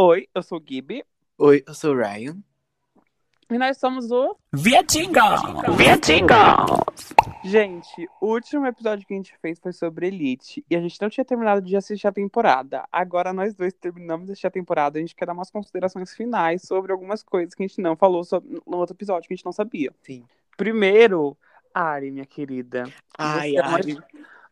Oi, eu sou o Gibi Oi, eu sou o Ryan. e nós somos o. Vietinga! Vietinga! Gente, o último episódio que a gente fez foi sobre Elite e a gente não tinha terminado de assistir a temporada. Agora nós dois terminamos de assistir a temporada e a gente quer dar umas considerações finais sobre algumas coisas que a gente não falou sobre- no outro episódio que a gente não sabia. Sim. Primeiro, Ari, minha querida. Ai, é uma- Ari.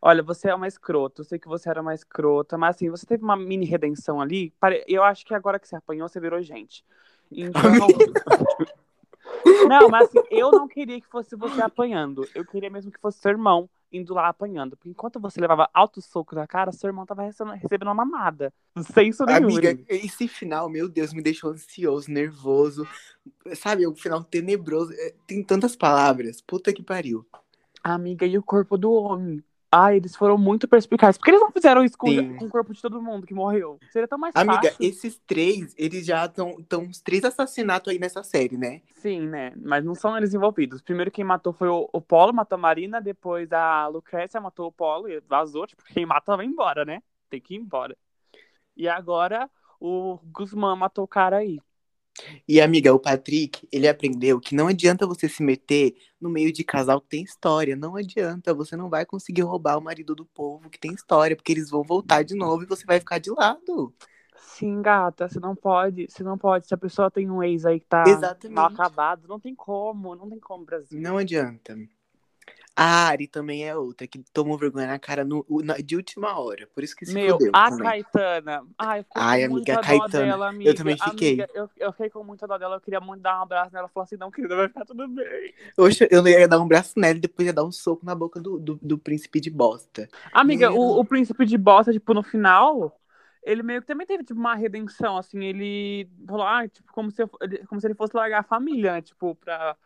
Olha, você é uma escrota. Eu sei que você era uma escrota, mas assim, você teve uma mini redenção ali. Eu acho que agora que você apanhou, você virou gente. Então. não, mas assim, eu não queria que fosse você apanhando. Eu queria mesmo que fosse seu irmão indo lá apanhando. Porque enquanto você levava alto soco na cara, seu irmão tava recebendo, uma mamada. Sem isso nenhum. Amiga, esse final, meu Deus, me deixou ansioso, nervoso. Sabe, o final tenebroso. É, Tem tantas palavras. Puta que pariu. Amiga, e o corpo do homem? Ai, eles foram muito perspicazes. Por que eles não fizeram isso com, Sim. com o corpo de todo mundo que morreu? Seria tão mais Amiga, fácil. esses três, eles já estão tão uns três assassinatos aí nessa série, né? Sim, né? Mas não são eles envolvidos. Primeiro quem matou foi o, o Polo, matou a Marina, depois a Lucrécia matou o Polo e vazou. Tipo, quem mata vai embora, né? Tem que ir embora. E agora o Guzmán matou o cara aí. E, amiga, o Patrick, ele aprendeu que não adianta você se meter no meio de casal que tem história. Não adianta. Você não vai conseguir roubar o marido do povo que tem história, porque eles vão voltar de novo e você vai ficar de lado. Sim, gata, você não pode, você não pode. Se a pessoa tem um ex aí que tá Exatamente. mal acabado, não tem como, não tem como, Brasil. Não adianta. A Ari também é outra, que tomou vergonha na cara no, na- de última hora. Por isso que se Meu, fudeu a também. Caetana. Ai, eu fiquei Ai, com amiga, muita a Caetana, dela, eu amiga. também fiquei. Amiga, eu, eu fiquei com muita dó dela. Eu queria muito dar um abraço nela. Ela falou assim: não, querida, vai ficar tudo bem. Oxe, eu ia dar um braço nela e depois ia dar um soco na boca do, do, do príncipe de bosta. Amiga, Meu. o, o príncipe de bosta, tipo, no final, ele meio que também teve, tipo, uma redenção, assim, ele falou, ah, tipo, como se, eu- como se ele fosse largar a família, né, tipo, pra,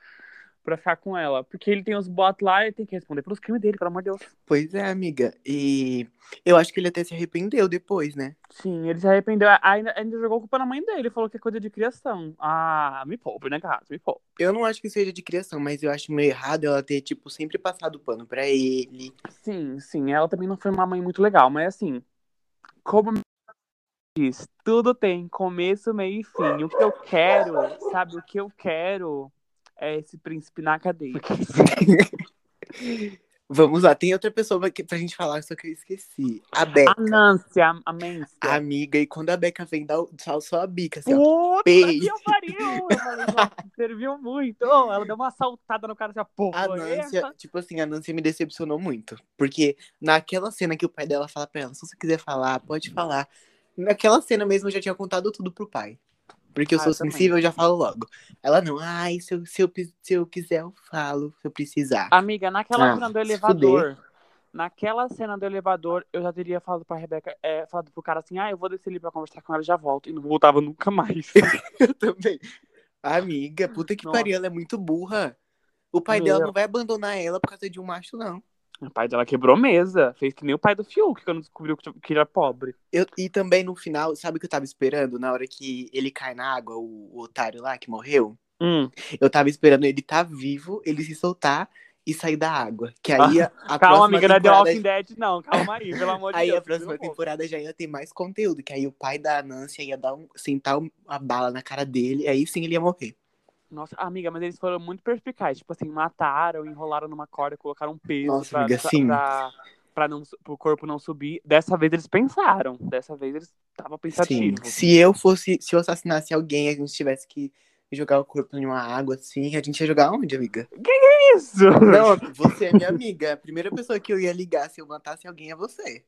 pra ficar com ela. Porque ele tem os bots lá e tem que responder pelos crimes dele, pelo amor de Deus. Pois é, amiga. E eu acho que ele até se arrependeu depois, né? Sim, ele se arrependeu, ainda, ainda jogou culpa na mãe dele, falou que é coisa de criação. Ah, me poupe, né, cara? Me poupe. Eu não acho que seja de criação, mas eu acho meio errado ela ter, tipo, sempre passado pano pra ele. Sim, sim, ela também não foi uma mãe muito legal, mas assim, como diz, tudo tem começo, meio e fim. O que eu quero, sabe, o que eu quero é esse príncipe na cadeia. Vamos lá, tem outra pessoa aqui pra gente falar, só que eu esqueci. A Beca. A Nancy, a, a. Amiga, e quando a Beca vem, dá o- só, a bica, assim, ó. Puta pei. que pariu! Serviu muito. Oh, ela deu uma saltada no cara assim, ó, pô, A Nancy, essa? tipo assim, a Nancy me decepcionou muito. Porque naquela cena que o pai dela fala pra ela, se você quiser falar, pode falar. Naquela cena mesmo eu já tinha contado tudo pro pai. Porque eu Ah, sou eu sensível, eu já falo logo. Ela não, ai, se eu, se, eu, se eu quiser eu falo, se eu precisar. Amiga, naquela Ah, cena do elevador. Naquela cena do elevador, eu já teria falado pra Rebeca, é, falado pro cara assim, ah, eu vou descer ali pra conversar com ela e já volto. E não voltava nunca mais. Eu também. Amiga, puta que Nossa. pariu, ela é muito burra. O pai Meu. dela não vai abandonar ela por causa de um macho, não. O pai dela quebrou mesa. Fez que nem o pai do Fiuk, quando descobriu que, era pobre. Eu, e também no final, sabe o que eu tava esperando? Na hora que ele cai na água, o, o otário lá que morreu? Hum, Eu tava esperando ele tá vivo, ele se soltar e sair da água. Que aí a, a calma, próxima amiga, não é The temporada... Walking Dead, não. Calma aí, pelo amor de Aí Deus. a próxima temporada já ia ter mais conteúdo, que aí o pai da Nancy ia dar um, sentar um- a bala na cara dele, aí sim ele ia morrer. Nossa, amiga, mas eles foram muito perspicazes. Tipo assim, mataram, enrolaram numa corda, colocaram um peso Nossa, pra, amiga, sim. pra, pra não, pro corpo não subir. Dessa vez eles pensaram. Dessa vez eles estavam Sim. pensativos. Se eu fosse, se eu assassinasse alguém a gente tivesse que jogar o corpo em uma água assim, a gente ia jogar onde, amiga? Isso! Não, você é minha amiga. A primeira pessoa que eu ia ligar se eu matasse alguém é você.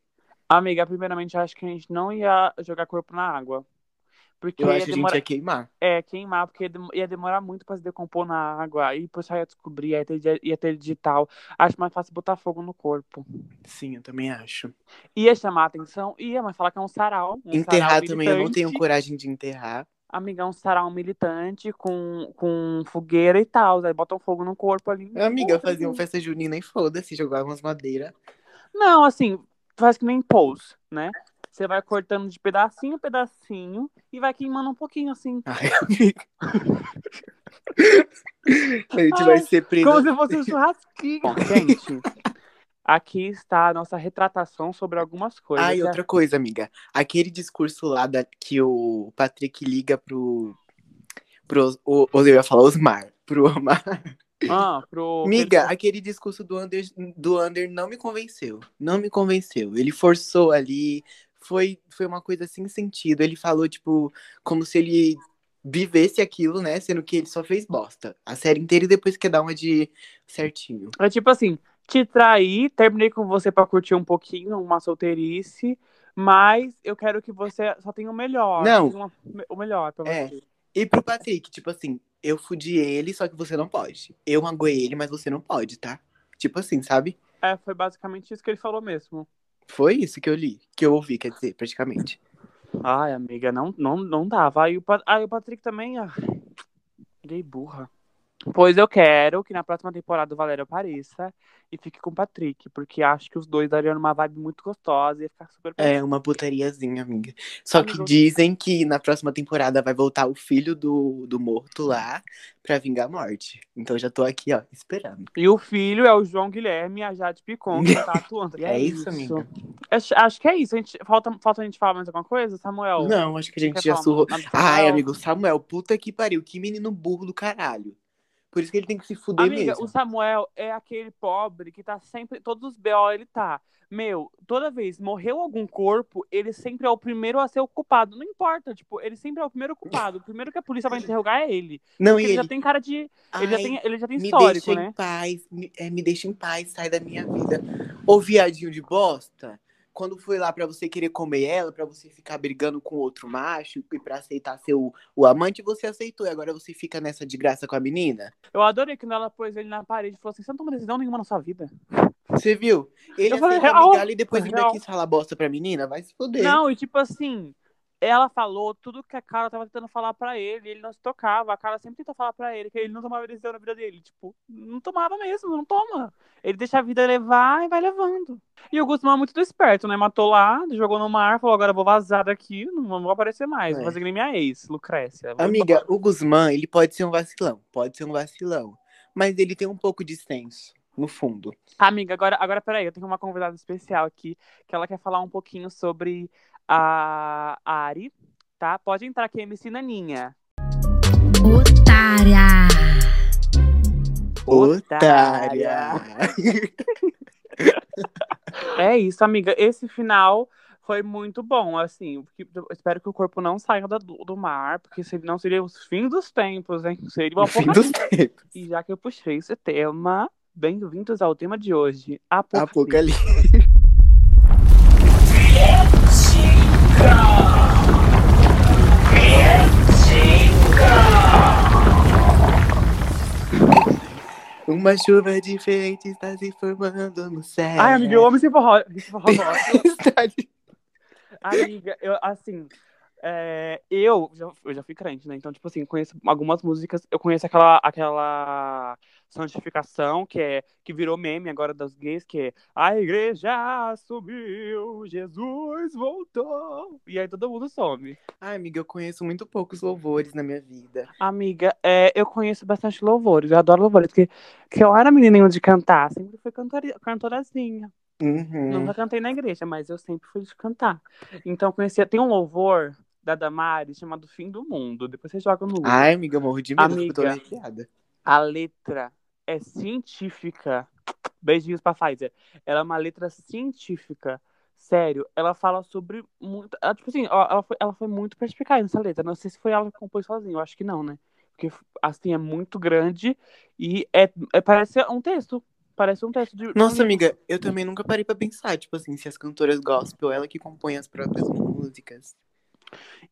Amiga, primeiramente, eu acho que a gente não ia jogar corpo na água. Porque Eu acho que a gente ia queimar. É, queimar, porque ia demorar muito pra se decompor na água. Aí depois só ia descobrir, ia ter, ia ter digital. Acho mais fácil botar fogo no corpo. Sim, eu também acho. Ia chamar a atenção? Ia, mas falar que é um sarau. Um enterrar sarau também, eu não tenho coragem de enterrar. Amiga, é um sarau militante com, com fogueira e tal. Aí botam fogo no corpo ali. Amiga, Puta, fazia uma que- festa junina e foda-se, jogar umas madeiras. Não, assim, faz que nem pose, né? Você vai cortando de pedacinho em pedacinho e vai queimando um pouquinho, assim. Ai, amiga. A gente Ai, vai ser preso. Como se fosse um churrasquinho. Bom, gente, aqui está a nossa retratação sobre algumas coisas. Ah, e né? outra coisa, amiga. Aquele discurso lá da, que o Patrick liga pro. pro o, o, eu ia falar Osmar. Pro Omar. Ah, pro... Amiga, aquele discurso do Under, do Under não me convenceu. Não me convenceu. Ele forçou ali. Foi, foi uma coisa sem sentido. Ele falou, tipo, como se ele vivesse aquilo, né? Sendo que ele só fez bosta. A série inteira e depois quer dar uma de certinho. É tipo assim, te traí, terminei com você pra curtir um pouquinho, uma solteirice, mas eu quero que você só tenha o melhor. Não. uma- o melhor pra É. você. E pro Patrick, tipo assim, eu fudi ele, só que você não pode. Eu magoei ele, mas você não pode, tá? Tipo assim, sabe? É, foi basicamente isso que ele falou mesmo. Foi isso que eu li, que eu ouvi, quer dizer, praticamente. Ai, amiga, não, não, não dava. Aí o, Pa- aí o Patrick também. Ah, gay burra. Pois eu quero que na próxima temporada o Valério apareça e fique com o Patrick, porque acho que os dois dariam uma vibe muito gostosa e ia ficar super É uma putariazinha, amiga. Só que dizem que na próxima temporada vai voltar o filho do, do morto lá pra vingar a morte. Então já tô aqui, ó, esperando. E o filho é o João Guilherme e a Jade Picon, que tá atuando. E É isso, amiga? Acho, acho que é isso. A gente, falta, falta a gente falar mais alguma coisa, Samuel? Não, acho que a gente já surrou. Ai, amigo, Samuel, puta que pariu. Que menino burro do caralho. Por isso que ele tem que se fuder Amiga, mesmo. o Samuel é aquele pobre que tá sempre. Todos os BO ele tá. Meu, toda vez morreu algum corpo, ele sempre é o primeiro a ser o culpado. Não importa, tipo, ele sempre é o primeiro culpado. O primeiro que a polícia vai interrogar é ele. Não, e ele, ele. já tem cara de. Ele já Ai, tem, ele já tem Me histórico, deixa né? em paz, me, é, me deixa em paz, sai da minha vida. Ô viadinho de bosta, quando foi lá pra você querer comer ela, pra você ficar brigando com outro macho e pra aceitar ser o, amante, você aceitou. E agora você fica nessa de graça com a menina? Eu adorei quando ela pôs ele na parede e falou assim: você não toma decisão nenhuma na sua vida. Você viu? Ele aceitou a migalha e depois ainda real. quis falar bosta pra menina? Vai se foder. Não, e tipo assim, ela falou tudo que a cara tava tentando falar pra ele, ele não se tocava. A cara sempre tenta falar pra ele que ele não tomava decisão na vida dele. Tipo, não tomava mesmo, não toma. Ele deixa a vida levar e vai levando. E o Guzmão é muito esperto, né? Matou lá, jogou no mar, falou: agora eu vou vazar daqui, não vou aparecer mais. Vou É. fazer que nem minha ex, Lucrécia. Vou Amiga, embora. o Guzmán, ele pode ser um vacilão. Pode ser um vacilão. Mas ele tem um pouco de senso, no fundo. Amiga, agora, agora peraí, eu tenho uma convidada especial aqui, que ela quer falar um pouquinho sobre a Ari, tá? Pode entrar aqui, MC Naninha. Otária! Otária! É isso, amiga. Esse final foi muito bom, assim. espero que o corpo não saia do, do mar, porque senão seria os fins dos tempos, hein? Seria uma O fim dos tempos. E já que eu puxei esse tema, bem-vindos ao tema de hoje, Apocalipse. Apocalipse. Uma chuva diferente está se formando no céu. Ai, amiga, eu amo esse forró. Esse forró de- Amiga, eu, assim, é, eu, já, eu já fui crente, né? Então, tipo assim, conheço algumas músicas. Eu conheço aquela, aquela santificação que é que virou meme agora das gays, que é a igreja subiu, Jesus voltou. E aí todo mundo some. Ai, amiga, eu conheço muito poucos louvores na minha vida. Amiga, é, eu conheço bastante louvores, eu adoro louvores, porque, porque eu era menininha de cantar, sempre fui cantori, cantorazinha. Uhum. Nunca cantei na igreja, mas eu sempre fui de cantar. Então eu conhecia, tem um louvor da Damares chamado Fim do Mundo. Depois você joga no Google. Ai, amiga, eu morro de medo, porque eu tô Amiga. arrepiada. A letra é científica. Beijinhos pra Pfizer. Ela é uma letra científica. Sério, ela fala sobre muito. Ela, tipo assim, ela foi, ela foi muito perspicaz nessa letra. Não sei se foi ela que compôs sozinha, eu acho que não, né? Porque, assim, é muito grande e é, é- parece um texto. Parece um texto de. Nossa, amiga, eu também nunca parei pra pensar, tipo assim, se as cantoras gospel, ela que compõe as próprias músicas.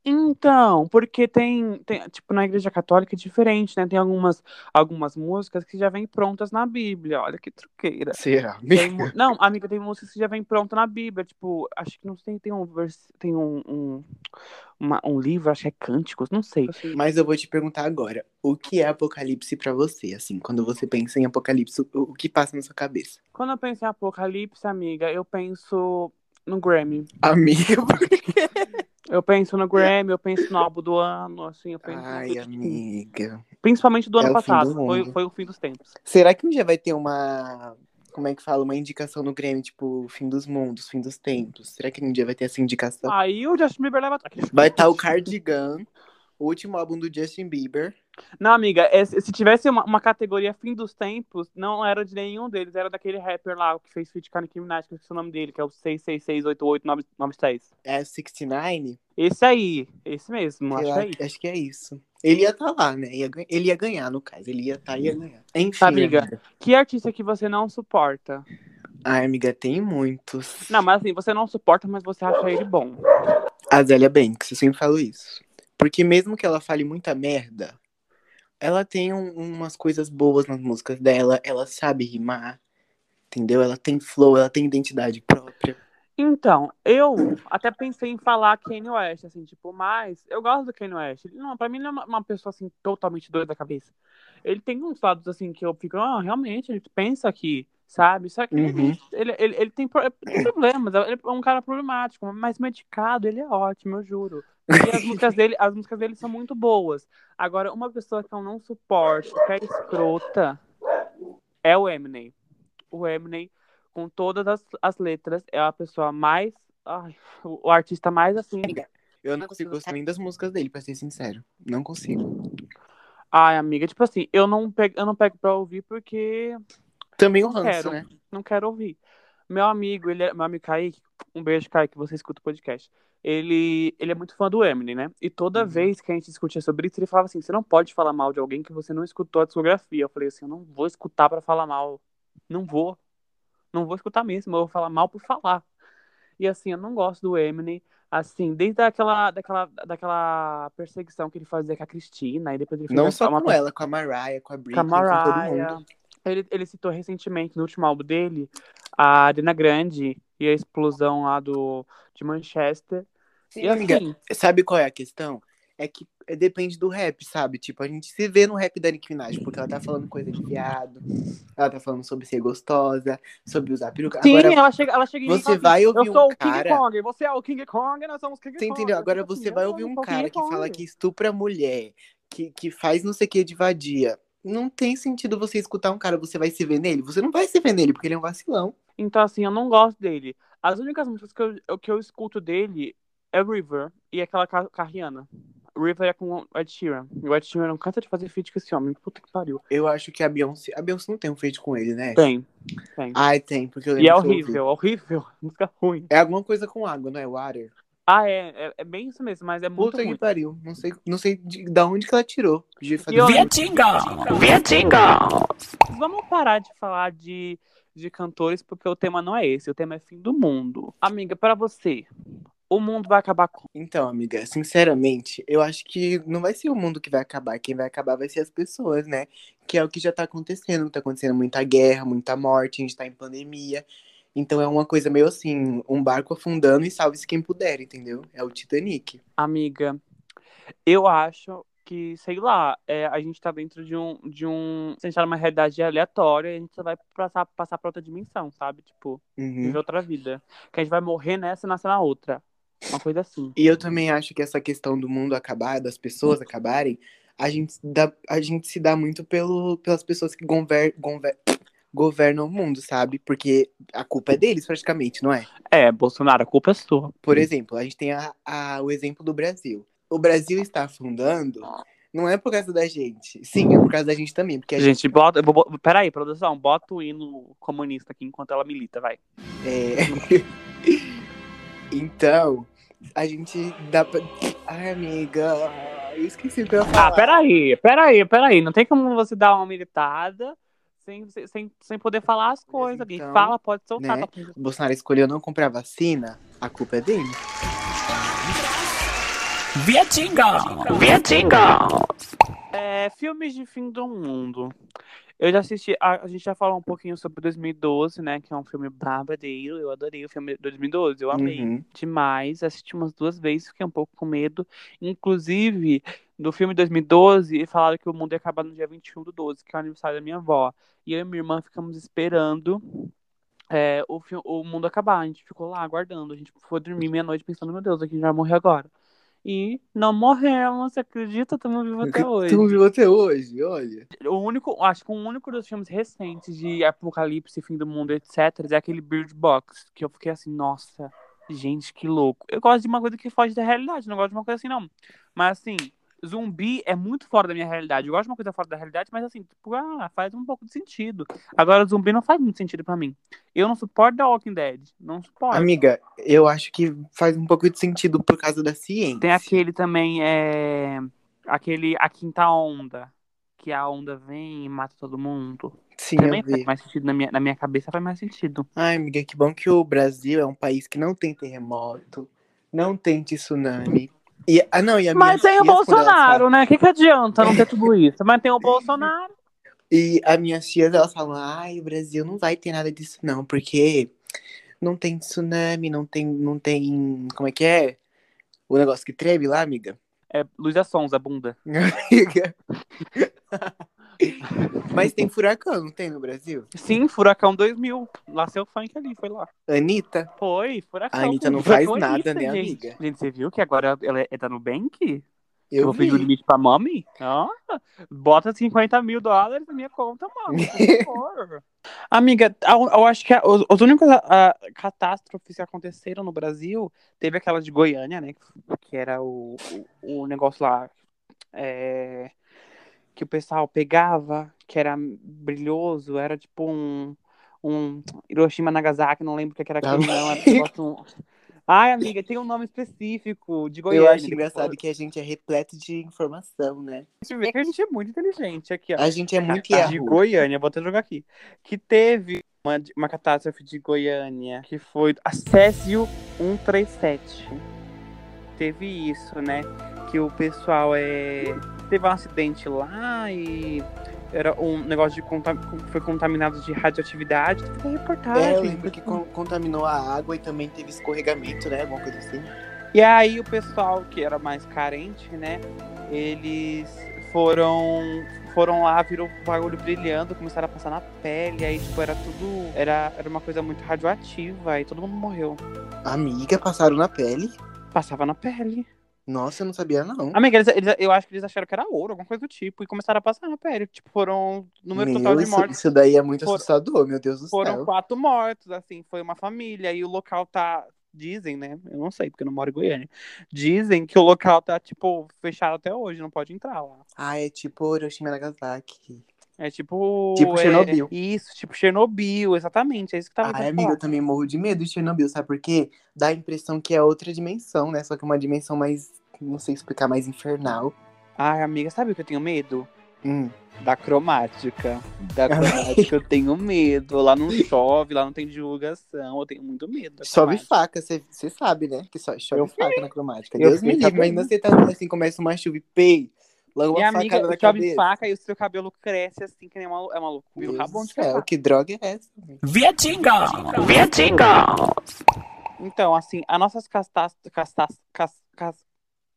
Então, porque tem, tem, tipo, na igreja católica é diferente, né? Tem algumas, algumas músicas que já vêm prontas na Bíblia. Olha que truqueira. Será? Tem não, amiga, tem músicas que já vêm pronta na Bíblia. Tipo, acho que não sei, tem um tem um, um, uma- um livro, acho que é Cânticos, não sei. Mas eu vou te perguntar agora, o que é Apocalipse pra você? Assim, quando você pensa em Apocalipse, o, o que passa na sua cabeça? Quando eu penso em Apocalipse, amiga, eu penso no Grammy. Amiga, Eu penso no Grammy, eu penso no álbum do ano, assim, eu penso. ai, amiga. Principalmente do É ano o fim do passado. Foi, foi o fim dos tempos. Será que um dia vai ter uma como é que fala, uma indicação no Grammy, tipo, fim dos mundos, fim dos tempos. Será que um dia vai ter essa indicação? Aí o Justin Bieber leva. Vai estar o Cardigan, o último álbum do Justin Bieber. Não, amiga, é- se tivesse uma, uma categoria fim dos tempos, não era de nenhum deles, era daquele rapper lá que fez feat com a Nicki Minaj, que eu esqueci o nome dele, que é o 6668896. É 69? Esse aí, esse mesmo, acho lá, que é acho que é isso. Ele ia estar lá, né? Ele ia ganhar, no caso. Ele ia estar e ia ganhar. Enfim, Amiga. Que artista que você não suporta? Ai, amiga, tem muitos. Não, mas assim, você não suporta, mas você acha ele bom. A Zélia Banks, eu sempre falo isso. Porque mesmo que ela fale muita merda, ela tem um- umas coisas boas nas músicas dela, ela sabe rimar, entendeu? Ela tem flow, ela tem identidade própria. Então, eu até pensei em falar Kanye West, assim, tipo, mas eu gosto do Kanye West. Ele não, pra mim, ele não é uma, uma pessoa, assim, totalmente doida da cabeça. Ele tem uns lados, assim, que eu fico, ah, realmente, ele pensa aqui, sabe? Só que ele, Uhum. ele, ele, ele tem, pro- tem problemas, ele é um cara problemático, mas medicado, ele é ótimo, eu juro. E as músicas dele, as músicas dele são muito boas. Agora, uma pessoa que eu não suporto, que é escrota, é o Eminem. O Eminem, com todas as, as letras, é a pessoa mais. ai, o, artista mais assim. Eu não consigo gostar nem das músicas dele, pra ser sincero. Não consigo. Ai, amiga, tipo assim, eu não pego, eu não pego pra ouvir porque Também o ranço, quero. né? não quero ouvir. Meu amigo, ele é, meu amigo Kaique, um beijo, Kaique, você escuta o podcast. Ele, ele é muito fã do Eminem, né? E toda Uhum. vez que a gente discutia sobre isso, ele falava assim: você não pode falar mal de alguém que você não escutou a discografia. Eu falei assim: eu não vou escutar pra falar mal. Não vou. Não vou escutar mesmo, eu vou falar mal por falar. E assim, eu não gosto do Eminem. Assim, desde aquela, daquela, daquela perseguição que ele fazia com a Cristina, e depois ele fez Não só uma com ela, com a Mariah, com a Britney, com a com todo Mariah. mundo. Ele, ele citou recentemente, no último álbum dele, a Arena Grande e a explosão lá do, de Manchester. Sim, e amiga, assim, sabe qual é a questão? É que é, depende do rap, sabe? Tipo, a gente se vê no rap da Nicki Minaj, porque ela tá falando coisa de viado, ela tá falando sobre ser gostosa, sobre usar peruca. sim, Agora, ela chega, ela chega você fala assim, vai ouvir Eu sou um o King cara- Kong, você é o King Kong, nós somos King Você Kong. entendeu? Agora você assim, vai ouvir sou um o cara King que fala que estupra mulher, que, que faz não sei o que de vadia. Não tem sentido você escutar um cara, você vai se ver nele? Você não vai se ver nele, porque ele é um vacilão. Então, assim, eu não gosto dele. As únicas músicas que eu, que eu escuto dele é River e aquela ca- Carriana. River é com o Ed Sheeran. E o Ed Sheeran não cansa de fazer feat com esse homem. Puta que pariu. Eu acho que a Beyoncé. A Beyoncé não tem um feito com ele, né? Tem, tem. Ai, tem, porque eu e é lembro eu ouvi. horrível, horrível. Música ruim. É alguma coisa com água, não é? Water. Ah, é, é, é bem isso mesmo, mas é muito Puta ruim. que pariu. Não sei, não sei de, da onde que ela tirou. De fazer E eu- Vietinga! Vietinga! Vamos parar de falar de, de cantores, porque o tema não é esse, o tema é fim do mundo. Amiga, pra você, o mundo vai acabar com. Então, amiga, sinceramente, eu acho que não vai ser o mundo que vai acabar. Quem vai acabar vai ser as pessoas, né? Que é o que já tá acontecendo. Tá acontecendo muita guerra, muita morte, a gente tá em pandemia. Então é uma coisa meio assim, um barco afundando e salve-se quem puder, entendeu? É o Titanic. Amiga, eu acho que, sei lá, é, a gente tá dentro de um. De um se a gente tá numa realidade aleatória, a gente só vai passar, passar pra outra dimensão, sabe? Tipo, Uhum. viver outra vida. Que a gente vai morrer nessa e nascer na outra. Uma coisa assim. E eu também acho que essa questão do mundo acabar, das pessoas acabarem, a gente, dá, a gente se dá muito pelo, pelas pessoas que gover, gover, governam o mundo, sabe? Porque a culpa é deles, praticamente, não é? É, Bolsonaro, a culpa é sua. Por exemplo, a gente tem a, a- o exemplo do Brasil. O Brasil está afundando, não é por causa da gente. Sim, é por causa da gente também. Porque a gente, Gente, bota. bo- Peraí, produção, bota o hino comunista aqui enquanto ela milita, vai. é... então, a gente dá pra. Ai, amiga, eu esqueci o que eu ia falar. Ah, peraí, peraí, peraí. Não tem como você dar uma militada sem, sem, sem poder falar as coisas. Quem então, fala pode soltar. né? tá? O Bolsonaro escolheu não comprar vacina, a culpa é dele. Vietinga! Vietinga! É, filmes de fim do mundo. Eu já assisti, a, a gente já falou um pouquinho sobre 2012, né? Que é um filme babadeiro. Eu adorei o filme de 2012, eu amei Uhum. demais. Assisti umas duas vezes, fiquei um pouco com medo. Inclusive, do filme 2012, falaram que o mundo ia acabar no dia 21 do 12, que é o aniversário da minha avó. E eu e minha irmã ficamos esperando é, o, o mundo acabar. A gente ficou lá aguardando. A gente foi dormir meia-noite pensando, meu Deus, aqui já vai morrer agora. E não morremos, acredita? Estamos vivos até hoje. Tu viu até hoje, olha. O único, acho que o único dos filmes recentes de apocalipse, fim do mundo, etc, é aquele Bird Box, que eu fiquei assim, nossa, gente, que louco. Eu gosto de uma coisa que foge da realidade, não gosto de uma coisa assim, não. Mas assim, zumbi é muito fora da minha realidade. Eu gosto de uma coisa fora da realidade, mas assim, tipo, ah, faz um pouco de sentido. Agora, zumbi não faz muito sentido pra mim. Eu não suporto The Walking Dead. Não suporto. Amiga, eu acho que faz um pouco de sentido por causa da ciência. Tem aquele também, é. Aquele A Quinta Onda. Que a onda vem e mata todo mundo. Sim, também faz mais sentido na minha, na minha cabeça, faz mais sentido. Ai, amiga, que bom que o Brasil é um país que não tem terremoto, não tem tsunami. E, ah, não, e a Mas minha tem o Bolsonaro, né? O que, que adianta não ter tudo isso? Mas tem o Bolsonaro. E as minhas tias, elas falam, ai, o Brasil não vai ter nada disso não, porque não tem tsunami, não tem, não tem, como é que é? O negócio que treme lá, amiga? É Luísa Sonza, bunda. Amiga. Mas tem furacão, não tem no Brasil? Sim, Furacão 2000. Lá seu funk ali, foi lá. Anitta? Foi, Furacão. A Anitta não faz nada, né, gente. amiga? Gente, você viu que agora ela é, é da Nubank? Eu Eu vou pedir o limite pra mami? Ah, bota 50 mil dólares na minha conta, favor. Amiga, eu, eu acho que a- os, os únicos ah, catástrofes que aconteceram no Brasil teve aquela de Goiânia, né? Que era o, o, o negócio lá é, que o pessoal pegava, que era brilhoso, era tipo um, um Hiroshima Nagasaki, não lembro o que que era aquilo, não. Era um negócio. Ai, amiga, tem um nome específico de Goiânia. Eu acho engraçado que a gente é repleto de informação, né? Você vê que a gente é muito inteligente aqui, ó. A gente é muito de. Goiânia, vou até jogar aqui. Que teve uma, uma catástrofe de Goiânia, que foi a Césio 137. Teve isso, né? Que o pessoal é. Teve um acidente lá e era um negócio de contam... foi contaminado de radioatividade. Teve uma reportagem. É, eu lembro que con- contaminou a água e também teve escorregamento, né? Alguma coisa assim. E aí o pessoal que era mais carente, né? Eles foram foram lá, viram o bagulho brilhando, começaram a passar na pele, aí tipo era tudo era, era uma coisa muito radioativa, aí todo mundo morreu. Amiga, passaram na pele? Passava na pele. Nossa, eu não sabia, não. Amiga, eles, eles- eu acho que eles acharam que era ouro, alguma coisa do tipo, e começaram a passar na pele. Tipo, foram número total Meu, de isso, mortes. isso daí é muito Foram- assustador, meu Deus do Foram céu. quatro mortos, assim, foi uma família. E o local tá. Dizem, né? Eu não sei, porque eu não moro em Goiânia. Dizem que o local tá, tipo, fechado até hoje, não pode entrar lá. Ah, é tipo Hiroshima e Nagasaki. É tipo. Tipo é, Chernobyl. Isso, tipo Chernobyl, exatamente. É isso que tava Ai, tentando amiga, eu também morro de medo de Chernobyl, sabe por quê? Dá a impressão que é outra dimensão, né? Só que uma dimensão mais, não sei explicar, mais infernal. Ai, amiga, sabe o que eu tenho medo? Hum. Da cromática. Da cromática eu tenho medo. Lá não chove, lá não tem divulgação. Eu tenho muito medo. Chove faca, você sabe, né? Que só chove Eu faca na cromática. Eu Deus me livre, mas ainda você tá assim, começa uma chuva e pei, logo Minha uma amiga, facada na chove cabeça. faca e o seu cabelo cresce assim, que nem uma, é uma loucura. Rabão de céu, cavalo. que droga é essa? Vietinga! Vietinga! Então, assim, as nossas castas... castas cas, cas,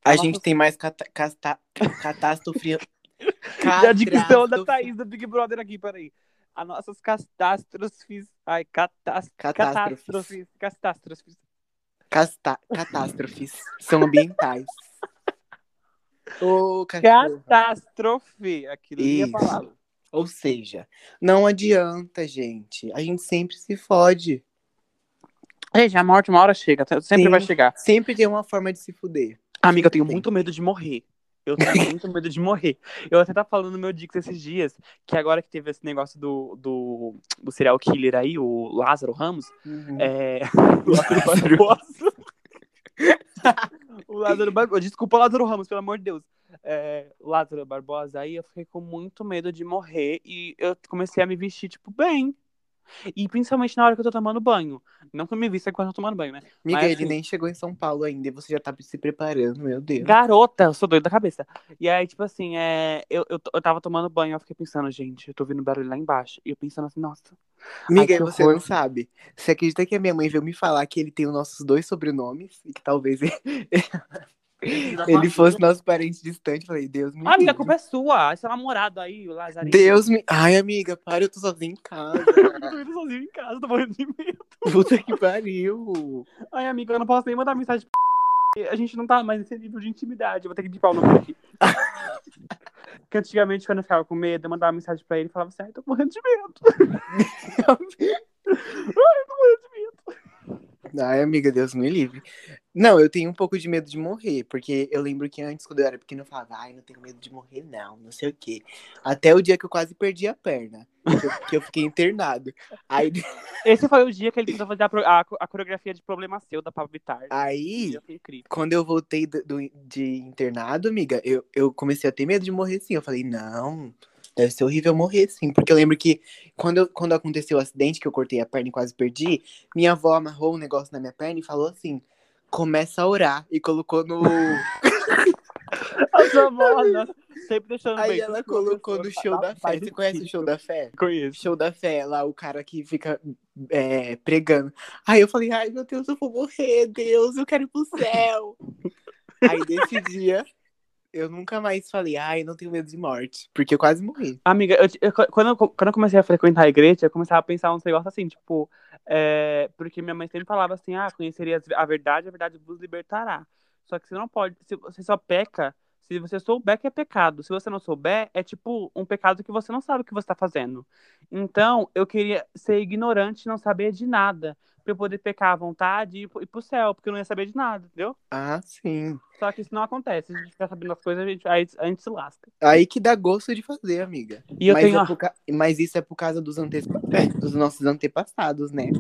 A gente tem mais cata, casta, catástrofe. a dicção da Thaís do Big Brother aqui, peraí. As nossas catástrofes... Ai, catás, Catástrofes. catástrofes. Catástrofes. Casta, catástrofes são ambientais. Ô. Catástrofe. Aquilo que eu ia falar. Ou seja, não adianta, gente. A gente sempre se fode. Gente, a morte uma hora chega. Sempre Sim. vai chegar. Sempre tem uma forma de se fuder. Amiga, eu tenho muito medo de morrer. Eu tenho muito medo de morrer. Eu até tava falando no meu Dix esses dias, que agora que teve esse negócio do, do, do serial killer aí, o Lázaro Ramos, Uhum. é... o Lázaro Barbosa. o Lázaro Barbosa. Desculpa, Lázaro Ramos, pelo amor de Deus. É, Lázaro Barbosa, aí eu fiquei com muito medo de morrer e eu comecei a me vestir, tipo, bem. E principalmente na hora que eu tô tomando banho. Não que eu me vista enquanto eu tô tomando banho, né? Amiga, Mas, ele assim- nem chegou em São Paulo ainda e você já tá se preparando, meu Deus. Garota, eu sou doida da cabeça. E aí, tipo assim, é, eu, eu, eu tava tomando banho, eu fiquei pensando, gente, eu tô ouvindo barulho lá embaixo. E eu pensando assim, nossa. Que você não sabe. Você acredita que a minha mãe veio me falar que ele tem os nossos dois sobrenomes? E que talvez ele fosse nosso parente distante? Falei, Deus me Amiga, a culpa é sua. Esse namorado aí, o Lazarinho. Deus me. Ai, amiga, para, eu tô sozinho em casa. Eu tô sozinho em casa, tô morrendo de medo. Puta que pariu. Ai, amiga, eu não posso nem mandar mensagem. A gente não tá mais nesse nível de intimidade. Eu vou ter que dipar o nome aqui. Porque antigamente, quando eu ficava com medo, eu mandava mensagem pra ele e falava assim: Ai, tô morrendo de medo. Ai, tô morrendo de medo. Ai, amiga, Deus me livre. Não, eu tenho um pouco de medo de morrer, porque eu lembro que antes, quando eu era pequeno, eu falava, ai, não tenho medo de morrer, não, não sei o quê. Até o dia que eu quase perdi a perna, que eu, que eu fiquei internado. Aí, Esse foi o dia que ele tentou fazer a, a- a coreografia de Problema Seu da Pablo Vittar. aí quando eu voltei do, do- de internado, amiga, eu, eu comecei a ter medo de morrer sim. Eu falei, não, deve ser horrível morrer sim. Porque eu lembro que quando, eu- quando aconteceu o acidente, que eu cortei a perna e quase perdi, minha avó amarrou um negócio na minha perna e falou assim: começa a orar. E colocou no. A sua avó, nossa, sempre deixando Aí bem. ela colocou no show da fé. Você conhece o show da fé? Conheço. Show da fé, lá o cara que fica é, pregando. Aí eu falei, ai meu Deus, eu vou morrer, Deus, eu quero ir pro céu. Aí desse dia, eu nunca mais falei, ai, não tenho medo de morte, porque eu quase morri. Amiga, eu, eu- quando, eu, quando eu comecei a frequentar a igreja, eu começava a pensar uns negócios assim, tipo, é, porque minha mãe sempre falava assim, ah, conheceria a verdade, a verdade vos libertará. Só que você não pode, se você só peca, se você souber que é pecado, se você não souber, é tipo um pecado que você não sabe o que você tá fazendo. Então, eu queria ser ignorante, não saber de nada, pra eu poder pecar à vontade e ir pro céu, porque eu não ia saber de nada, entendeu? Ah, sim. Só que isso não acontece, a gente fica sabendo as coisas, a gente, a gente se lasca. Aí que dá gosto de fazer, amiga. E eu mas, tenho, é por ca- mas isso é por causa dos, ante... dos nossos antepassados, né?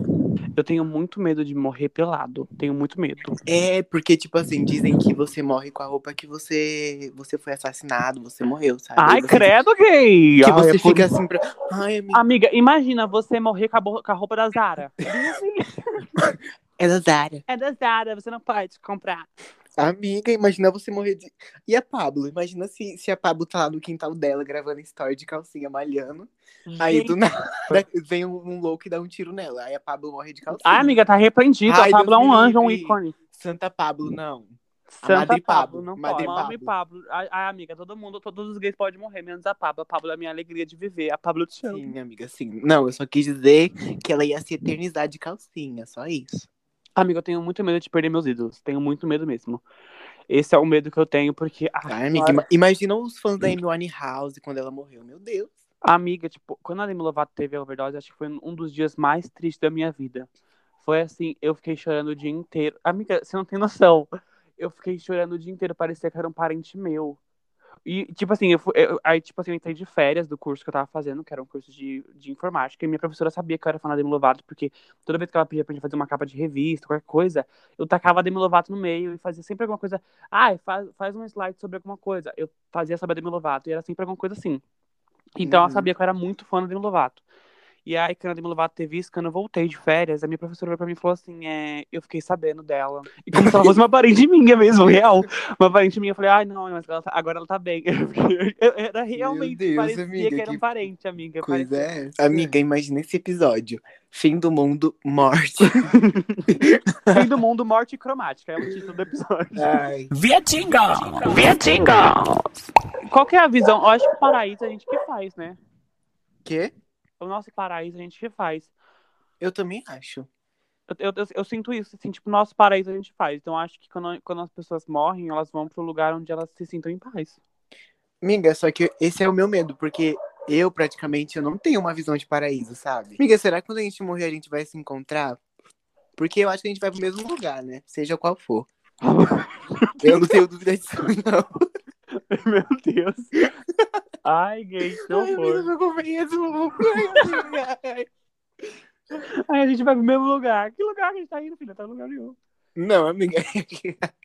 eu tenho muito medo de morrer pelado, tenho muito medo. É, porque, tipo assim, dizem que você morre com a roupa que você, você foi assassinado, você morreu, sabe? Ai, você credo, gay! Que Ai, você é por- fica assim pra. Ai, amiga. Amiga, imagina você morrer com a, bo- com a roupa da Zara. É da Zara. É da Zara, você não pode comprar. Amiga, imagina você morrer de. E a Pablo? Imagina se, se a Pablo tá lá no quintal dela gravando story de calcinha malhando. Aí Gente. do nada vem um, um louco e dá um tiro nela. Aí a Pablo morre de calcinha. Ai, amiga, tá repreendido. Ai, a Pablo é um anjo, um livre. ícone. Santa Pablo, não. A Santa Madre Pablo, Pablo, não Madre pode. Mami Pablo. Pablo. Ai, amiga, todo mundo, todos os gays podem morrer, menos a Pablo. A Pablo é a minha alegria de viver. A Pablo te ama. Sim, amiga, sim. Não, eu só quis dizer que ela ia se eternizar de calcinha, só isso. Amiga, eu tenho muito medo de perder meus ídolos. Tenho muito medo mesmo. Esse é o medo que eu tenho, porque. ah, Ai, amiga, ima- imagina os fãs da Amy Winehouse quando ela morreu, meu Deus. Amiga, tipo, quando a Demi Lovato teve a overdose, acho que foi um dos dias mais tristes da minha vida. Foi assim, eu fiquei chorando o dia inteiro. Amiga, você não tem noção. Eu fiquei chorando o dia inteiro, parecia que era um parente meu. E, tipo assim, eu, fui- eu- aí, tipo assim, eu entrei de férias do curso que eu tava fazendo, que era um curso de, de informática, e minha professora sabia que eu era fã da Demi Lovato, porque toda vez que ela pedia pra gente fazer uma capa de revista, qualquer coisa, eu tacava a Demi Lovato no meio e fazia sempre alguma coisa. Ai, faz, faz um slide sobre alguma coisa. Eu fazia sobre a Demi Lovato, e era sempre alguma coisa assim. Então ela Uhum. sabia que eu era muito fã da Demi Lovato. E aí, quando a Demi Lovato teve isso, quando eu voltei de férias, a minha professora veio pra mim e falou assim: é, eu fiquei sabendo dela. E como se ela fosse uma parente minha mesmo, real. Uma parente minha, eu falei, ai, não, mas ela tá- agora ela tá bem. Eu- eu- Era realmente, Deus, parecia amiga, que era um que parente, amiga. Coisa parecia- é essa? Amiga, imagina esse episódio. Fim do mundo, morte. Fim do mundo, morte cromática, é o título do episódio. Vietinga! Vietinga! Qual que é a visão? Eu acho que o paraíso a gente que faz, né? Quê? O nosso paraíso a gente faz. Eu também acho. Eu, eu, eu, eu sinto isso, assim, tipo, nosso paraíso a gente faz. Então, eu acho que quando, quando as pessoas morrem, elas vão pro lugar onde elas se sintam em paz. Amiga, só que esse é o meu medo, porque eu praticamente eu não tenho uma visão de paraíso, sabe? Amiga, será que quando a gente morrer a gente vai se encontrar? Porque eu acho que a gente vai pro mesmo lugar, né? Seja qual for. Eu não tenho dúvida disso, não. Meu Deus. Ai, gay, que Ai, amiga, horror. meu companheiro. Ai, a gente vai pro mesmo lugar. Que lugar que a gente tá indo, filha? Tá em lugar nenhum. Não, amiga.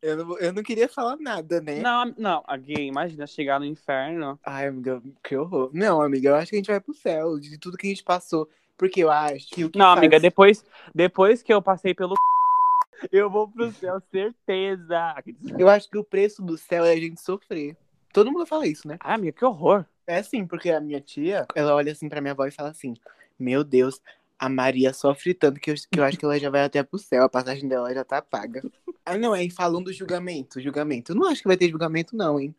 Eu não, eu não queria falar nada, né? Não, não, a gay, imagina chegar no inferno. Ai, amiga, que horror. Não, amiga, eu acho que a gente vai pro céu, de tudo que a gente passou. Porque eu acho que o que Não, faz- amiga, depois, depois que eu passei pelo eu vou pro céu, certeza. Eu acho que o preço do céu é a gente sofrer. Todo mundo fala isso, né? Ai, amiga, que horror. É assim, porque a minha tia, ela olha assim pra minha avó e fala assim: Meu Deus, a Maria sofre tanto que eu, que eu acho que ela já vai até pro céu, a passagem dela já tá paga. Ah, não, é falando do julgamento, julgamento. Eu não acho que vai ter julgamento, não, hein?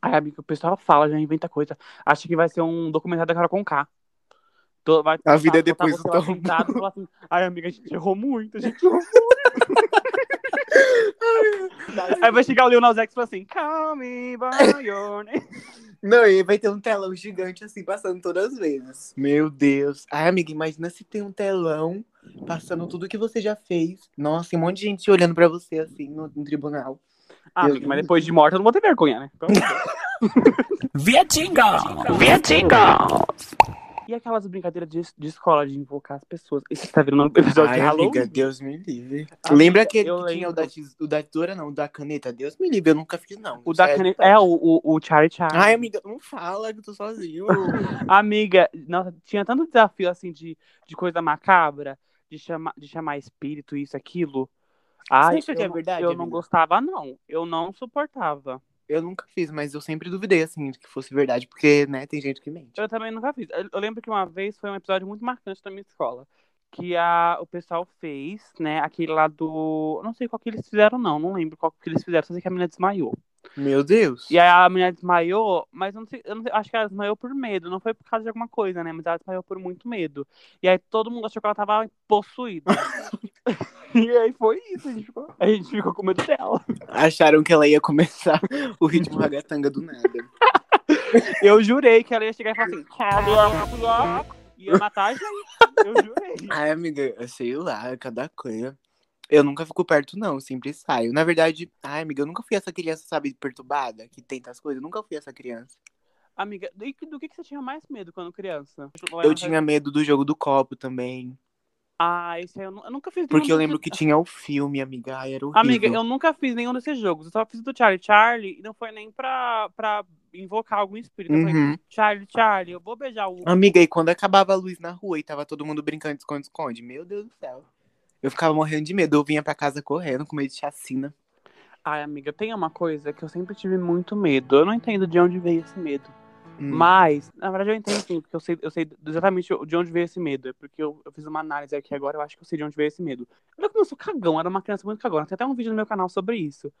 Ai, amiga, o pessoal fala, já inventa coisa. Acha que vai ser um documentário da Carol Conká. Tô- vai A vida é botar depois do tombo. assim, Ai, amiga, a gente errou muito, a gente errou muito. Aí vai chegar o Lil Nas X e falar assim, Call me by your name. Não, e vai ter um telão gigante assim, passando todas as vezes. Meu Deus. Ai, amiga, imagina se tem um telão passando tudo que você já fez. Nossa, tem um monte de gente olhando pra você assim no, no tribunal. Ah, amiga, mas depois de morta eu não vou ter vergonha, né? Deus. Vietinga! Vietinga! E aquelas brincadeiras de, de escola de invocar as pessoas. Isso tá virando um episódio Ai, de Halloween. amiga, Deus me livre. Amiga, Lembra que tinha o da, o da tesoura, não, o da caneta? Deus me livre, eu nunca fiz, não. O da Sério, caneta. É, o, o, o Charlie Charlie. Ai, amiga, não fala que eu tô sozinho. Amiga, nossa, tinha tanto desafio assim de, de coisa macabra, de chamar, de chamar espírito, isso, aquilo. Ai, acha que eu é não- verdade, Eu não amiga? gostava, não. Eu não suportava. Eu nunca fiz, mas eu sempre duvidei, assim, de que fosse verdade, porque, né, tem gente que mente. Eu também nunca fiz. Eu, lembro que uma vez foi um episódio muito marcante da minha escola. Que a, o pessoal fez, né, aquele lá do. eu Não sei qual que eles fizeram, não. Não lembro qual que eles fizeram, só sei que a menina desmaiou. Meu Deus. E aí a menina desmaiou, mas eu não sei, eu não sei, acho que ela desmaiou por medo, não foi por causa de alguma coisa, né? Mas ela desmaiou por muito medo. E aí todo mundo achou que ela tava possuída. e aí foi isso, a gente ficou, a gente ficou com medo dela. Acharam que ela ia começar o ritmo ragatanga do nada. Eu jurei que ela ia chegar e falar assim, ia matar a gente. Eu jurei. Ai, amiga, eu sei lá, cada coisa. Eu nunca fico perto, não, sempre saio. Na verdade, ai, amiga, eu nunca fui essa criança, sabe, perturbada, que tenta as coisas. Eu nunca fui essa criança. Amiga, do, que- do que que você tinha mais medo quando criança? Eu tinha medo do jogo do copo também. Ah, esse aí eu, eu nunca fiz Porque eu lembro que desses- tinha o filme, amiga. Ai, era horrível. Amiga, eu nunca fiz nenhum desses jogos. Eu só fiz do Charlie Charlie e não foi nem pra, pra invocar algum espírito. Eu falei, Uhum. Charlie, Charlie, eu vou beijar o. Amiga, e quando acabava a luz na rua e tava todo mundo brincando de esconde-esconde, meu Deus do céu. Eu ficava morrendo de medo. Eu vinha pra casa correndo, com medo de chacina. Ai, amiga, tem uma coisa que eu sempre tive muito medo. Eu não entendo de onde veio esse medo. Hum. Mas, na verdade, eu entendo sim, porque eu sei, eu sei exatamente de onde veio esse medo. É porque eu, eu fiz uma análise aqui agora, eu acho que eu sei de onde veio esse medo. Olha como eu sou cagão, era uma criança muito cagona. Tem até um vídeo no meu canal sobre isso.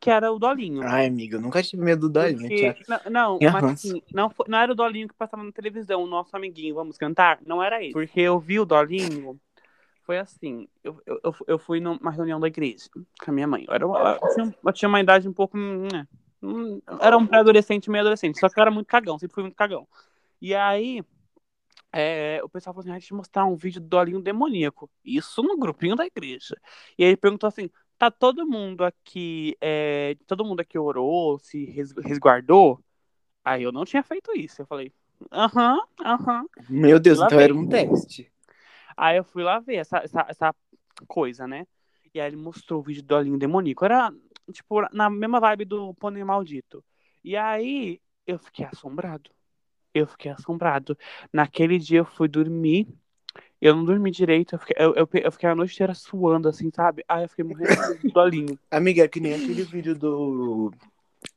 Que era o Dolinho. Ai, amiga, eu nunca tive medo do Dolinho. Porque- não, não, mas assim, não, foi- não era o Dolinho que passava na televisão, o nosso amiguinho, vamos cantar? Não era ele. Porque eu vi o Dolinho, foi assim, eu, eu, eu- fui numa reunião da igreja com a minha mãe. Eu, era, eu, tinha, eu tinha uma idade um pouco. Hum, Era um pré-adolescente, meio adolescente, só que eu era muito cagão, sempre fui muito cagão. E aí, é, o pessoal falou assim: ah, deixa eu mostrar um vídeo do Dolinho demoníaco. Isso no grupinho da igreja. E aí ele perguntou assim: tá todo mundo aqui, é, todo mundo aqui orou, se res- resguardou? Aí eu não tinha feito isso. Eu falei, aham, aham. Meu Deus, então vem. era um teste. Aí eu fui lá ver essa, essa, essa coisa, né? E aí ele mostrou o vídeo do Dolinho demoníaco. Era, tipo, na mesma vibe do Pônei Maldito. E aí eu fiquei assombrado. Eu fiquei assombrado. Naquele dia eu fui dormir. Eu não dormi direito. Eu fiquei, eu, eu, eu fiquei a noite inteira suando, assim, sabe? Aí eu fiquei morrendo de do Dolinho. Amiga, é que nem aquele vídeo do.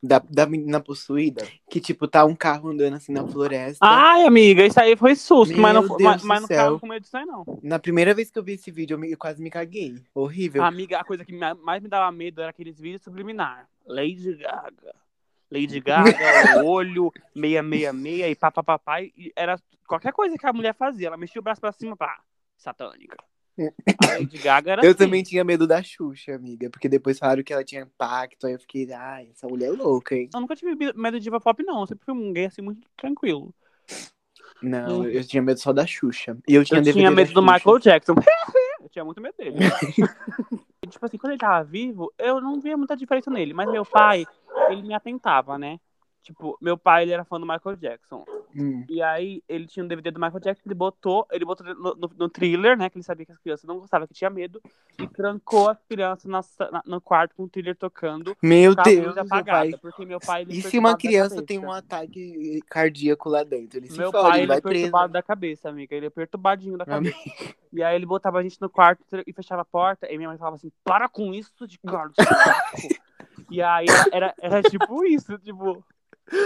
Da, da menina possuída, que tipo, tá um carro andando assim na floresta. Ai, amiga, isso aí foi susto, mas não, Meu foi- Deus mas, mas não céu. com medo disso aí, não. Na primeira vez que eu vi esse vídeo, eu, me- eu quase me caguei. Horrível. Amiga, a coisa que mais me dava medo era aqueles vídeos subliminar. Lady Gaga. Lady Gaga, olho, 666 e papapá. E era qualquer coisa que a mulher fazia. Ela mexia o braço pra cima, pá, satânica. A Lady Gaga era eu assim. também tinha medo da Xuxa, amiga, porque depois falaram que ela tinha pacto, aí eu fiquei, ai, essa mulher é louca, hein? Eu nunca tive medo de diva pop, não. Eu sempre fui um gay assim, muito tranquilo. Não, Hum. eu tinha medo só da Xuxa. E eu tinha eu tinha medo do. Michael Jackson. eu tinha muito medo dele. Tipo assim, quando ele tava vivo, eu não via muita diferença nele. Mas meu pai, ele me atentava, né? Tipo, meu pai, ele era fã do Michael Jackson. Hum. E aí, ele tinha um DVD do Michael Jackson, ele botou, ele botou no, no, no thriller, né? Que ele sabia que as crianças não gostavam, que tinha medo. E trancou as crianças na na- no quarto com o thriller tocando. Meu Deus, luz meu apagada. pai. Porque meu pai, E se uma criança tem um ataque cardíaco lá dentro? Ele se Meu fode, pai, ele ele vai é preso. perturbado da cabeça, amiga. Ele é perturbadinho da cabeça. E aí ele botava a gente no quarto e fechava a porta. E minha mãe falava assim: para com isso de Carlos. saco." e aí era, era, era tipo isso, tipo.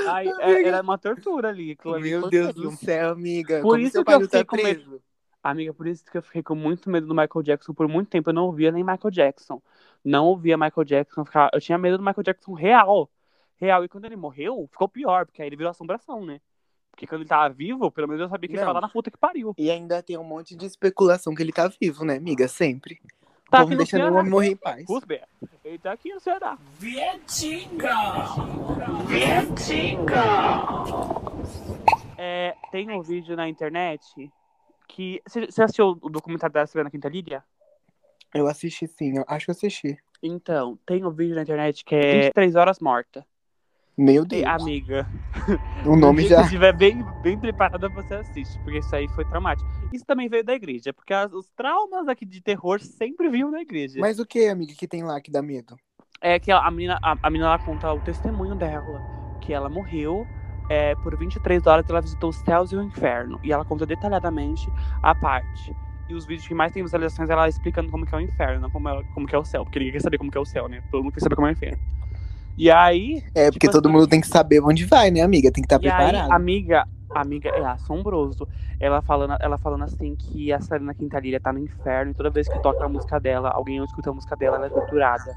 Aí, é- era uma tortura ali. Meu Deus do céu, amiga. Por Como isso que eu não tá fiquei com medo. Amiga, por isso que eu fiquei com muito medo do Michael Jackson por muito tempo. Eu não ouvia nem Michael Jackson. Não ouvia Michael Jackson. Eu, ficava- eu tinha medo do Michael Jackson real. Real. E quando ele morreu, ficou pior, porque aí ele virou assombração, né? Porque quando ele tava vivo, pelo menos eu sabia que ele Não. tava lá na puta que pariu. E ainda tem um monte de especulação que ele tá vivo, né, amiga? Sempre. Tá no deixando o Ceará. homem morrer em paz. Rusber. Ele tá aqui no Ceará. Vietinga! Vietinga! É, tem um vídeo na internet que. Você assistiu o documentário da Selena Quintanilha? Eu assisti sim, eu acho que eu assisti. Então, tem um vídeo na internet que é 23 horas morta. Meu Deus. amiga, o nome se já. você estiver bem, bem preparada, você assiste, porque isso aí foi traumático. Isso também veio da igreja, porque as- os traumas aqui de terror sempre vinham da igreja. Mas o que, amiga, que tem lá que dá medo? É que a menina, a, a menina ela conta o testemunho dela, que ela morreu é, por 23 horas, ela visitou os céus e o inferno. E ela conta detalhadamente a parte. E os vídeos que mais tem visualizações, ela explicando como que é o inferno, não como, ela- como que é o céu. Porque ninguém quer saber como que é o céu, né? Todo mundo quer saber como é o inferno. E aí, É, porque Tipo todo assim- mundo tem que saber onde vai, né, amiga? Tem que estar e aí, preparado. amiga, amiga, é assombroso. Ela falando, ela falando assim que a Selena Quintanilha tá no inferno e toda vez que toca a música dela, alguém escuta a música dela, ela é torturada.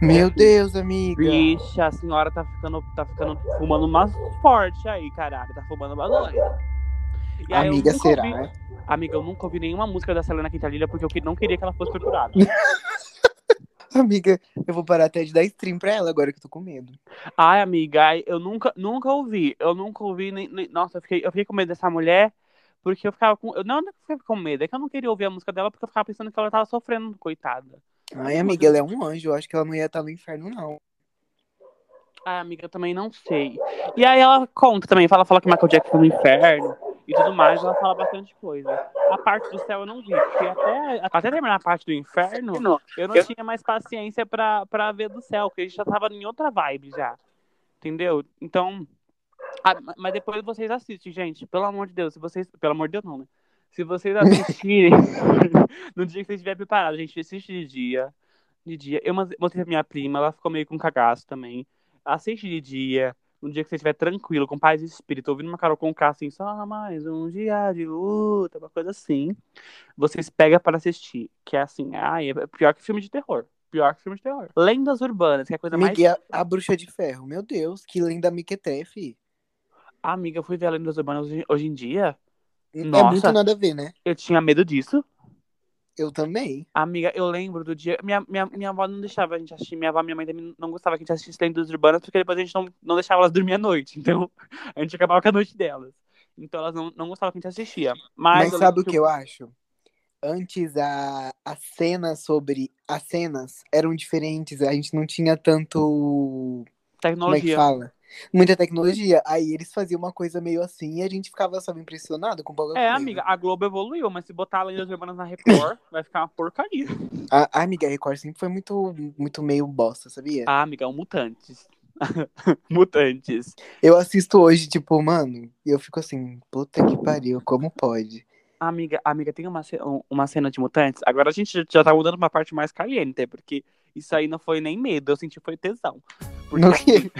Meu Deus, amiga. Vixe, a senhora tá ficando, tá ficando fumando umas forte aí, caralho. Tá fumando uma Amiga, será? ouvi- amiga, eu nunca ouvi nenhuma música da Selena Quintanilha porque eu não queria que ela fosse torturada. Amiga, eu vou parar até de dar stream pra ela agora que eu tô com medo. Ai, amiga, ai, eu nunca, nunca ouvi. Eu nunca ouvi nem. nem- Nossa, eu fiquei, eu fiquei com medo dessa mulher porque eu ficava com. Eu não, não é que eu fiquei com medo, é que eu não queria ouvir a música dela porque eu ficava pensando que ela tava sofrendo, coitada. Ai, amiga, ela é um anjo. Eu acho que ela não ia estar no inferno, não. Ai, amiga, eu também não sei. E aí ela conta também, fala, fala que Michael Jackson foi no inferno e tudo mais, ela fala bastante coisa. A parte do céu eu não vi, porque até, até terminar a parte do inferno, eu não tinha mais paciência pra, pra ver do céu, porque a gente já tava em outra vibe já. Entendeu? Então. ah, mas depois vocês assistem, gente. Pelo amor de Deus, se vocês. Pelo amor de Deus, não, né? Se vocês assistirem no dia que vocês estiverem preparados, gente, assiste de dia. De dia. Eu mostrei pra minha prima, ela ficou meio com cagaço também. Assiste de dia. No dia que você estiver tranquilo, com paz e espírito, ouvindo uma Carol Conká assim, só mais um dia de luta, uma coisa assim. Vocês pegam para assistir. Que é assim, ai, é pior que filme de terror. Pior que filme de terror. Lendas urbanas, que é a coisa mais. Amiga, e a, a bruxa de ferro. Meu Deus, que lenda miquetefe. Amiga, eu fui ver Lendas urbanas hoje, hoje em dia. É Nossa. muito nada a ver, né? Eu tinha medo disso. Eu também. Amiga, eu lembro do dia. Minha, minha, minha avó não deixava a gente assistir. Minha avó e minha mãe também não gostava que a gente assistisse lendas urbanas, porque depois a gente não, não deixava elas dormir à noite. Então, a gente acabava com a noite delas. Então, elas não, não gostavam que a gente assistia. Mas, Mas, eu sabe o lembro que eu acho? Antes a, a cena sobre. As cenas eram diferentes. A gente não tinha tanto. Como é que Tecnologia. fala? Muita tecnologia. Aí eles faziam uma coisa meio assim e a gente ficava só impressionado com pouca É, coisa. amiga, a Globo evoluiu, mas se botar lendas urbanas na Record, vai ficar uma porcaria. A, a amiga a Record sempre foi muito, muito meio bosta, sabia? Ah, amiga, é um Mutantes. Mutantes. Eu assisto hoje, tipo, mano, e eu fico assim, puta que pariu, como pode? Amiga, amiga, tem uma, um- uma cena de mutantes. Agora a gente já tá mudando pra uma parte mais caliente, porque isso aí não foi nem medo, eu senti foi tesão. Porque No quê?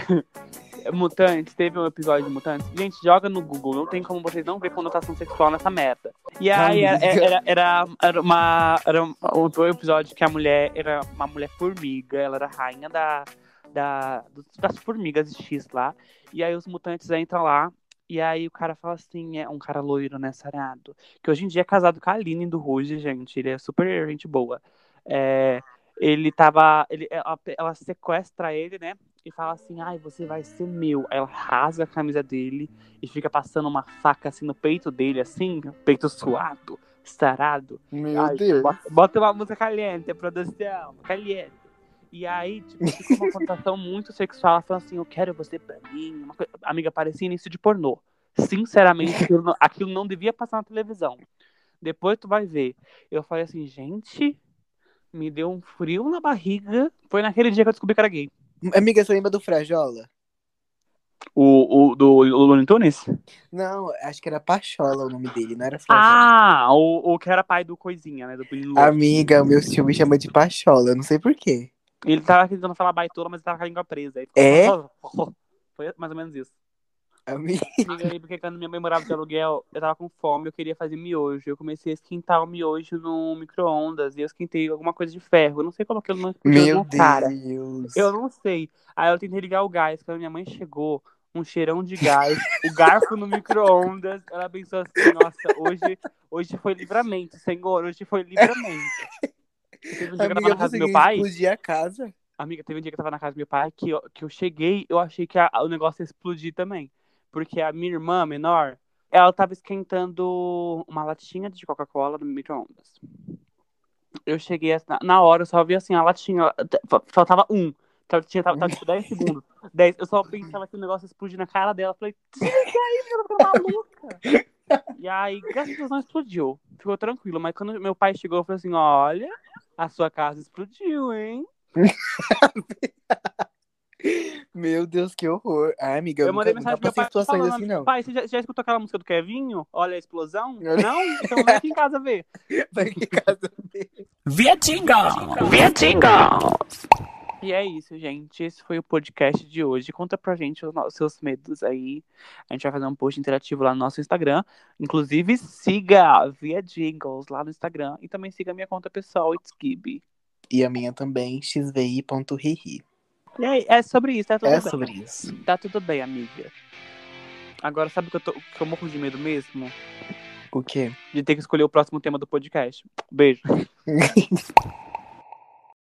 Mutantes, teve um episódio de Mutantes. Gente, joga no Google, não tem como vocês não ver conotação sexual nessa merda. E aí era, era, era, era uma. Era um um episódio que a mulher era uma mulher formiga, ela era rainha da, da, das formigas de X lá. E aí os mutantes entram lá. E aí o cara fala assim, é um cara loiro, né, sarado. Que hoje em dia é casado com a Aline do Ruge, gente. Ele é super gente boa. É, ele tava. Ele, ela, ela sequestra ele, né? E fala assim, ai, você vai ser meu. Aí ela rasga a camisa dele e fica passando uma faca assim no peito dele, assim, peito suado, sarado. Meu Ai, Deus. Bota, bota uma música caliente, produção, caliente. E aí, tipo, fica uma contação muito sexual. Ela fala assim, eu quero você pra mim. Uma coisa... Amiga, parecia início de pornô. Sinceramente, aquilo não, aquilo não devia passar na televisão. Depois tu vai ver. Eu falei assim, gente, me deu um frio na barriga. Foi naquele dia que eu descobri que era gay. Amiga, você lembra do Frajola? O, o do Looney Tunes? Não, acho que era Pachola o nome dele, não era Frajola. Ah, o, o que era pai do Coisinha, né? Do. Amiga, o meu tio me chama de Pachola, eu não sei porquê. Ele tava tentando falar baitola, mas ele tava com a língua presa. Aí É? Foi mais ou menos isso. Amiga, aí, porque quando minha mãe morava de aluguel, eu tava com fome, eu queria fazer miojo. Eu comecei a esquentar o miojo no micro-ondas e eu esquentei alguma coisa de ferro. Eu não sei como aquilo não meu na cara. Deus. Eu não sei. Aí eu tentei ligar o gás. Quando minha mãe chegou, um cheirão de gás, o garfo no micro-ondas, ela pensou assim, nossa, hoje, hoje foi livramento, senhor, hoje foi livramento. Teve um dia que eu tava Amiga, na casa do meu pai. explodir a casa. Amiga, teve um dia que eu tava na casa do meu pai que eu, que eu cheguei, eu achei que a- o negócio ia explodir também. Porque a minha irmã menor, ela tava esquentando uma latinha de Coca-Cola no micro-ondas. Eu cheguei na, hora, eu só vi assim, a latinha, fa- faltava um. Tava, tinha, tava, tava tipo 10 segundos. 10. Eu só pensava que o negócio ia explodir na cara dela. Falei, que aí, ela tá maluca. E aí, graças a Deus não explodiu. Ficou tranquilo. Mas quando meu pai chegou, eu falei assim: olha, a sua casa explodiu, hein? Meu Deus, que horror. Ai, amiga, eu, Eu mandei nunca, mensagem nunca passei pai situações falando, assim, não. pai, você já, já escutou aquela música do Kevinho? Olha a explosão? Não? Então vem aqui em casa ver. Vai que casa Vietinga! Vietinga! E é isso, gente. Esse foi o podcast de hoje. Conta pra gente os seus medos aí. A gente vai fazer um post interativo lá no nosso Instagram. Inclusive, siga via Jingles lá no Instagram. E também siga a minha conta pessoal, It's Gibi. E a minha também, xvi.riri. E aí, é sobre isso, tá tudo É bem. sobre isso. Tá tudo bem, amiga. Agora, sabe o que eu, tô, que eu morro de medo mesmo? O quê? De ter que escolher o próximo tema do podcast. Beijo.